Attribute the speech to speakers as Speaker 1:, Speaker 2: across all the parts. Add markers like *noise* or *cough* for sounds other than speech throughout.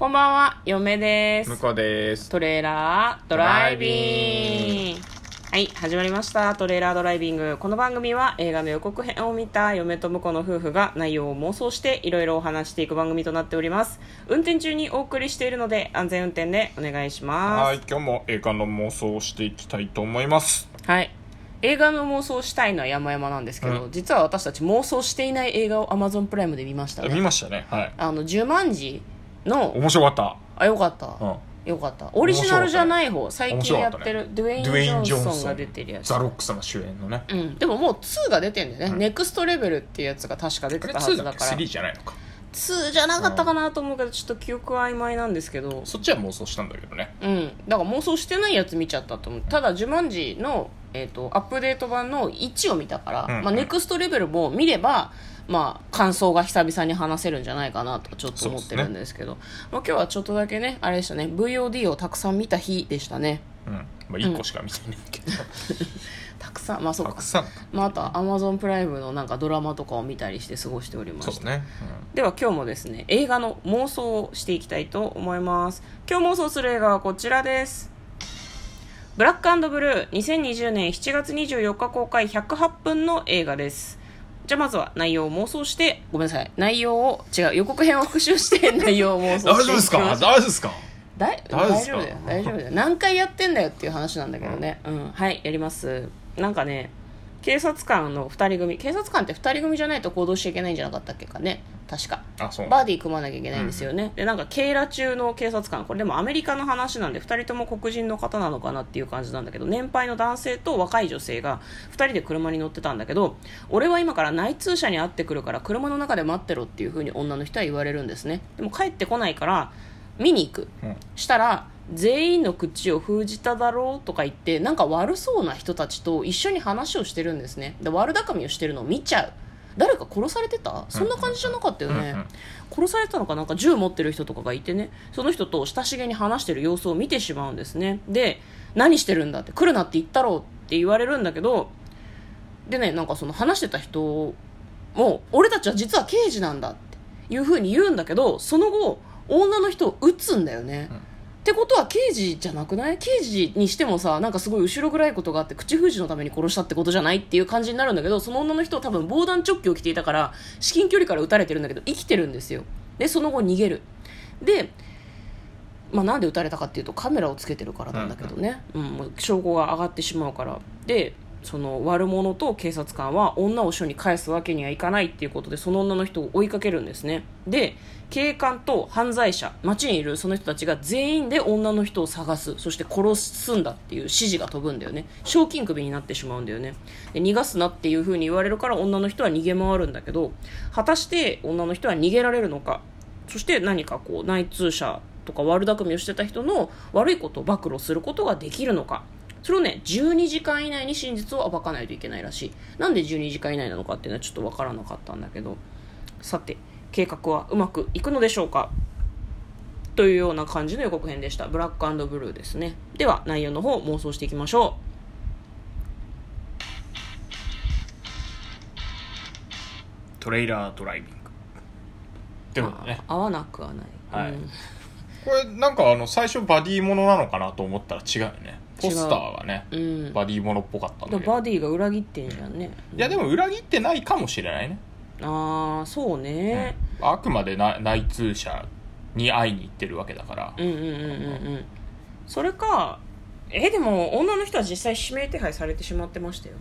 Speaker 1: こんばんは、嫁です
Speaker 2: 向。こうです
Speaker 1: トレーラードライビング。はい、始まりました。トレーラードライビング。この番組は映画の予告編を見た嫁と婿の夫婦が内容を妄想していろいろお話していく番組となっております。運転中にお送りしているので安全運転でお願いします。
Speaker 2: はい今日も映画の妄想をしていきたいと思います
Speaker 1: はい。映画の妄想をしたいのは山々なんですけど、
Speaker 2: う
Speaker 1: 実は私たち妄想していない映画を Amazon プライムで見ましたね。
Speaker 2: 見ましたねはい
Speaker 1: あの、十万字の、
Speaker 2: 面白かっ
Speaker 1: あ、よかった。
Speaker 2: たうん。
Speaker 1: よかった。オリジナルじゃない方、最近やってるドゥエイン・ジ
Speaker 2: ドゥエイン
Speaker 1: ョ
Speaker 2: ジョンソン
Speaker 1: ンソンが出てるやつ。
Speaker 2: ザ・ロック様主演のね。
Speaker 1: うん、でももう2が出てんだよね、
Speaker 2: うん。
Speaker 1: ネクストレベルっていうやつが確か出
Speaker 2: あれ
Speaker 1: てたは
Speaker 2: 2だっけ
Speaker 1: ずだから
Speaker 2: 3じゃないのか
Speaker 1: 2じゃなかったかなと思うけどちょっと記憶は曖昧なんですけど。
Speaker 2: そっちは妄想したんだけどね。
Speaker 1: うん。だから妄想してないやつ見ちゃったと思う。ただジュマンジの、えー、とアップデート版の1を見たから、
Speaker 2: うん。うん
Speaker 1: まあ、ネクストレベルも見ればまあ、感想が久々に話せるんじゃないかなとちょっと思ってるんですけど。まあ、今日はちょっとだけねあれでしたね。VOD をたくさん見た日でしたね。
Speaker 2: うん。まあ1個しか見てないけど *laughs*
Speaker 1: たくさんまあそうか。
Speaker 2: たくさん
Speaker 1: まあ、あとは Amazon プライムのなんかドラマとかを見たりして過ごしておりました
Speaker 2: そうね。
Speaker 1: では今日もですね映画の妄想をしていきたいと思います。今日妄想する映画はこちらです。ブラックブルー2020年7月24日公開108分の映画です。じゃあまずは内容を妄想してごめんなさい。内容を違う予告編を復習して内容を妄想して
Speaker 2: 大丈夫ですか？
Speaker 1: いきましょう
Speaker 2: 大丈夫ですか？
Speaker 1: だい
Speaker 2: 大丈夫ですか？
Speaker 1: 大丈夫だよ。大丈夫だよ。何回やってんだよっていう話なんだけどね。うん、はいやりますなんかね警察官の2人組警察官って2人組じゃないと行動しちゃいけないんじゃなかったっけかね。確か。バーディー組まなきゃいけないんですよね、でなんか警ら中の警察官。これでもアメリカの話なんで2人とも黒人の方なのかなっていう感じなんだけど年配の男性と若い女性が2人で車に乗ってたんだけど俺は今から内通者に会ってくるから車の中で待ってろっていう風に女の人は言われるんですね。でも帰ってこないから見に行く。
Speaker 2: うん。
Speaker 1: したら全員の口を封じただろうとか言ってなんか悪そうな人たちと一緒に話をしてるんですね。で悪巧みをしてるのを見ちゃう。誰か殺されてた？そんな感じじゃなかったよね、
Speaker 2: うんうん
Speaker 1: 殺されたのか？なんか銃持ってる人とかがいてね。その人と親しげに話してる様子を見てしまうんですね。で何してるんだって？来るなって言ったろうって言われるんだけどでねなんかその話してた人も俺たちは実は刑事なんだっていうふうに言うんだけどその後女の人を撃つんだよね、
Speaker 2: うん。
Speaker 1: ってことは刑事じゃなくない？刑事にしてもさなんかすごい後ろ暗いことがあって口封じのために殺したってことじゃないっていう感じになるんだけどその女の人は多分防弾チョッキを着ていたから至近距離から撃たれてるんだけど生きてるんですよ。でその後逃げる。でまあ、なんで撃たれたかっていうとカメラをつけてるからなんだけどね、うんもう証拠が上がってしまうから。でその悪者と警察官は女を署に返すわけにはいかないっていうことでその女の人を追いかけるんですね。で警官と犯罪者街にいるその人たちが全員で女の人を探す。そして殺すんだっていう指示が飛ぶんだよね。賞金首になってしまうんだよね。で逃がすなっていう風に言われるから女の人は逃げ回るんだけど果たして女の人は逃げられるのか。そして何かこう内通者とか悪巧みをしてた人の悪いことを暴露することができるのか。それをね12時間以内に真実を暴かないといけないらしい。なんで12時間以内なのかっていうのはちょっとわからなかったんだけど。さて計画はうまくいくのでしょうか？というような感じの予告編でした。ブラックブルーですね。では内容の方妄想していきましょ
Speaker 2: トレイラードライビング。って
Speaker 1: う
Speaker 2: ことでね。
Speaker 1: あ合わなくはない、
Speaker 2: はい。
Speaker 1: うん。
Speaker 2: これなんかあの最初バディものなのかなと思ったら違うよねポスターはね
Speaker 1: うん、
Speaker 2: バディものっぽかったんだけど。
Speaker 1: バディが裏切ってんじゃんね。
Speaker 2: いやでも裏切ってないかもしれないね。
Speaker 1: ああそうね、
Speaker 2: あくまでな内通者に会いに行ってるわけだから、
Speaker 1: うんうんうんうんうん。それかえでも女の人は実際指名手配されてしまってましたよ。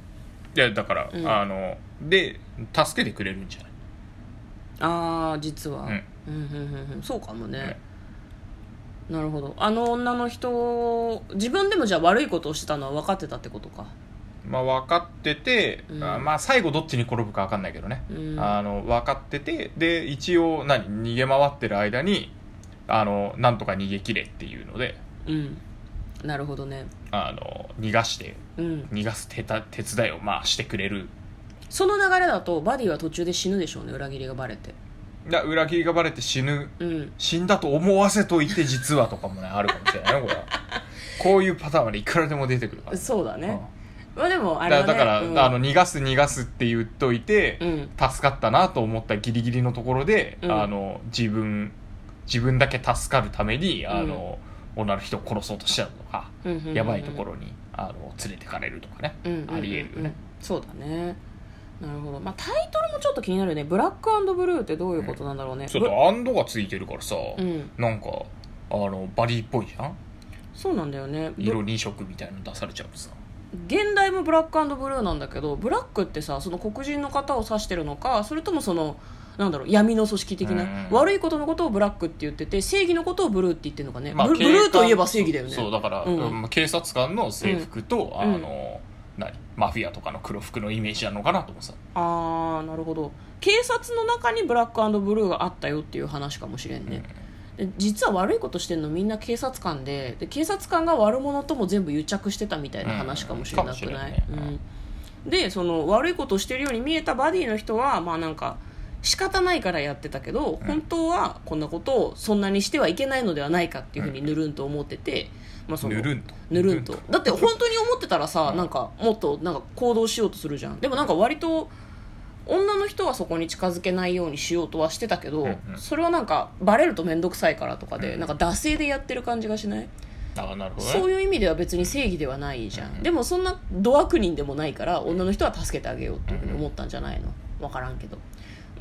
Speaker 2: いやだから、
Speaker 1: うん。
Speaker 2: あので助けてくれるんじゃない？
Speaker 1: ああ実は、
Speaker 2: うん。
Speaker 1: うんうんうんうん。そうかもね、なるほど。あの女の人自分でもじゃあ悪いことをしてたのは分かってたってことか。
Speaker 2: まあ分かってて、
Speaker 1: うん。
Speaker 2: あまあ最後どっちに転ぶか分かんないけどね、
Speaker 1: うん。
Speaker 2: あの分かっててで一応何逃げ回ってる間にあのなんとか逃げ切れっていうので。
Speaker 1: うん。なるほどね。
Speaker 2: あの逃がして
Speaker 1: うん。
Speaker 2: 逃がす手た手伝いをまあしてくれる。
Speaker 1: その流れだとバディは途中で死ぬでしょうね裏切りがバレて
Speaker 2: だ裏切りがバレて死ぬ
Speaker 1: うん。
Speaker 2: 死んだと思わせといて実はとかもねあるかもしれないねこれは。*laughs* こういうパターンまでいくらでも出てくるから。
Speaker 1: そうだね、
Speaker 2: うん。
Speaker 1: まあでもあれは、ね、
Speaker 2: だだから、
Speaker 1: うん。
Speaker 2: あの逃がす逃がすって言っといて、
Speaker 1: うん。
Speaker 2: 助かったなと思ったギリギリのところで、
Speaker 1: うん。
Speaker 2: あの自分自分だけ助かるためにあの、女の人を殺そうとしちゃうとか、やばいところにあの連れてかれるとかね、ありえるよね、
Speaker 1: そうだねなるほど、まあ、タイトルもちょっと気になるよね。ブラックブルーってどういうことなんだろうね、
Speaker 2: ちょっとアンドがついてるからさ、
Speaker 1: うん。
Speaker 2: なんかあのバディっぽいじゃん？
Speaker 1: そうなんだよね。ブ
Speaker 2: 色2色みたいなの出されちゃうとさ。
Speaker 1: 現代もブラックブルーなんだけどブラックってさその黒人の方を指してるのかそれともそのなんだろう闇の組織的な、
Speaker 2: うん。
Speaker 1: 悪いことのことをブラックって言ってて正義のことをブルーって言ってるのかね、
Speaker 2: まあ
Speaker 1: ブルーといえば正義だよね。
Speaker 2: そうだから、
Speaker 1: うん。
Speaker 2: うん警察官の制服と、
Speaker 1: うん。
Speaker 2: あの何？マフィアとかの黒服のイメージなのかなと思ってさ
Speaker 1: ああなるほど。警察の中にブラックブルーがあったよっていう話かもしれんね、で実は悪いことしてんのみんな警察官でで警察官が悪者とも全部癒着してたみたいな話かもしれなく
Speaker 2: うん
Speaker 1: ない、
Speaker 2: かもしれないね。
Speaker 1: うん。でその悪いことをしてるように見えたバディの人はまあなんか仕方ないからやってたけど、
Speaker 2: うん。
Speaker 1: 本当はこんなことをそんなにしてはいけないのではないかっていうふうにぬるんと思ってて、まあ、その
Speaker 2: ぬるんと？
Speaker 1: ぬるんと。だって本当に思ってたらさ、
Speaker 2: うん。
Speaker 1: なんかもっとなんか行動しようとするじゃん。でもなんか割と女の人はそこに近づけないようにしようとはしてたけど、
Speaker 2: うんうん。
Speaker 1: それはなんかバレると面倒くさいからとかで、
Speaker 2: うん。
Speaker 1: なんか惰性でやってる感じがしない、
Speaker 2: なるほどね。
Speaker 1: そういう意味では別に正義ではないじゃん、
Speaker 2: うん。
Speaker 1: でもそんなド悪人でもないから女の人は助けてあげようっていうふうに思ったんじゃないの？分からんけど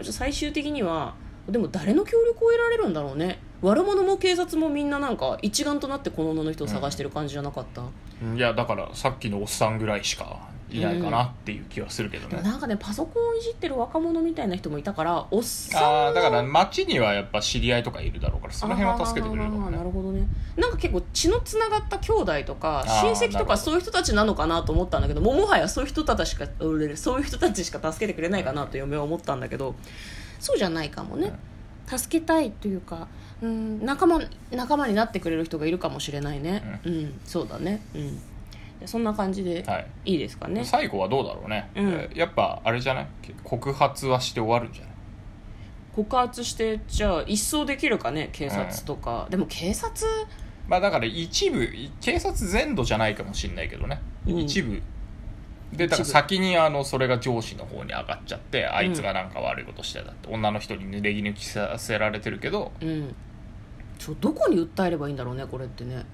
Speaker 1: 最終的にはでも誰の協力を得られるんだろうね。悪者も警察もみんななんか一丸となってこの女の人を探してる感じじゃなかった、
Speaker 2: いやだからさっきのおっさんぐらいしかいないかなっていう気はするけどね、
Speaker 1: でもなんかねパソコンをいじってる若者みたいな人もいたからおっさん
Speaker 2: ああだから街にはやっぱ知り合いとかいるだろうからその辺は助けてくれるかも
Speaker 1: あーな
Speaker 2: ね
Speaker 1: るほどね。なんか結構血のつながった兄弟とか親戚とかそういう人たちなのかなと思ったんだけどももはやそういう人たちしか俺そういう人たちしか助けてくれないかなと嫁は思ったんだけどそうじゃないかもね、助けたいというかうん仲間仲間になってくれる人がいるかもしれないね。うん、そうだね。うん。でそんな感じで
Speaker 2: はい。
Speaker 1: いいですかね、
Speaker 2: 最後はどうだろうね、
Speaker 1: うん。
Speaker 2: えーやっぱあれじゃない？告発はして終わるんじゃない？
Speaker 1: 告発してじゃあ一掃できるかね？警察とか、でも警察？
Speaker 2: まあだから一部警察全土じゃないかもしれないけどね、
Speaker 1: うん。
Speaker 2: 一部。でだから先にあのそれが上司の方に上がっちゃってあいつがなんか悪いことしてたって、女の人に濡れ衣抜きさせられてるけど、
Speaker 1: うん。ちょどこに訴えればいいんだろうねこれってね。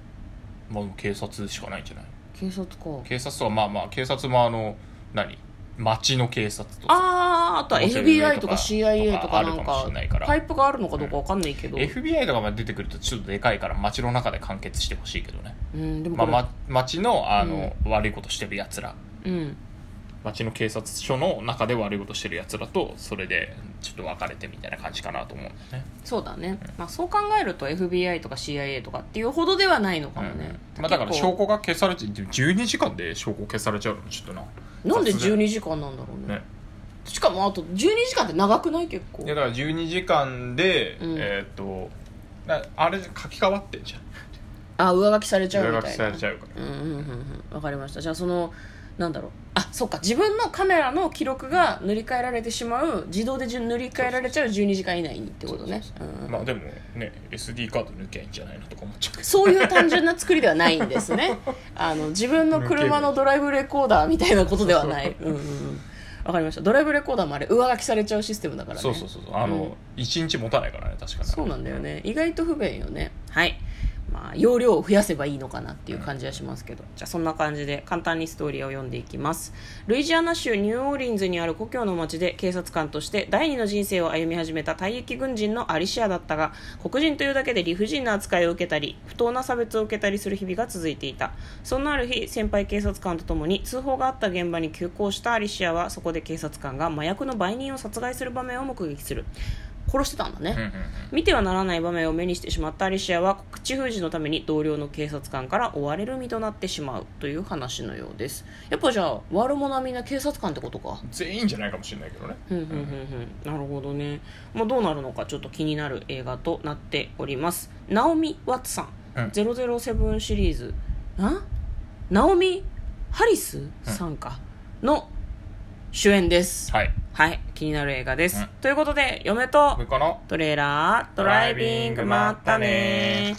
Speaker 2: まあ、警察しかないんじゃない？
Speaker 1: 警察か。
Speaker 2: 警察とはまあまあ警察もあの何？町の警察とさ
Speaker 1: あああとは FBI とか CIA とかなん
Speaker 2: とかあるかもし
Speaker 1: か
Speaker 2: れないから。
Speaker 1: パイプがあるのかどうかわかんないけど、
Speaker 2: FBI とかまで出てくるとちょっとでかいから町の中で完結してほしいけどね、
Speaker 1: うん、でも
Speaker 2: まあま、町のあの、悪いことしてるやつら。
Speaker 1: うん
Speaker 2: 町の警察署の中で悪いことしてるやつらとそれでちょっと別れてみたいな感じかなと思うんだよね、
Speaker 1: そうだね、まあ、そう考えると FBI とか CIA とかっていうほどではないのかもね、
Speaker 2: うんまあ、だから証拠が消されちゃう。12時間で証拠消されちゃうの？ちょっとな。
Speaker 1: なんで
Speaker 2: さすが
Speaker 1: 12時間なんだろうね。
Speaker 2: ね。
Speaker 1: しかもあと12時間って長くない？結構。
Speaker 2: いやだから12時間で、
Speaker 1: うん。
Speaker 2: えーっとなあれ書き換わってんじゃん。
Speaker 1: あ上書きされちゃうみたいな。
Speaker 2: 上書きされちゃうから。
Speaker 1: うんうんうんうん。わかりました。じゃあそのなんだろう。あそっか。自分のカメラの記録が塗り替えられてしまう自動でじゅ塗り替えられちゃう12時間以内にってことね。うん。
Speaker 2: まあでもね SD カード抜けばいいんじゃないのとか思っちゃう
Speaker 1: そういう単純な作りではないんですね。*laughs* あの自分の車のドライブレコーダーみたいなことではない。うんうんうん。わかりました。ドライブレコーダーもあれ上書きされちゃうシステムだからね。
Speaker 2: そうそうそうそう。あの、
Speaker 1: うん。
Speaker 2: 一1日持たないからね確かに。
Speaker 1: そうなんだよね。意外と不便よね。はいまあ容量を増やせばいいのかなっていう感じはしますけど、じゃあそんな感じで簡単にストーリーを読んでいきます。ルイジアナ州ニューオーリンズにある故郷の町で警察官として第二の人生を歩み始めた退役軍人のアリシアだったが黒人というだけで理不尽な扱いを受けたり不当な差別を受けたりする日々が続いていた。そんなある日先輩警察官とともに通報があった現場に急行したアリシアはそこで警察官が麻薬の売人を殺害する場面を目撃する。殺してたんだね、見てはならない場面を目にしてしまったアリシアは口封じのために同僚の警察官から追われる身となってしまうという話のようです。やっぱじゃあ悪者はみんな警察官ってことか？
Speaker 2: 全員じゃないかもしれないけどね。
Speaker 1: ふんふんふんふん。なるほどね、まあ、どうなるのかちょっと気になる映画となっております。ナオミ・ワッツさん、
Speaker 2: うん。
Speaker 1: 007シリーズ。あ？ナオミ・ハリスさんか、の主演です。
Speaker 2: はい
Speaker 1: はい気になる映画です、
Speaker 2: うん。
Speaker 1: ということで嫁とトレーラードライビングまったね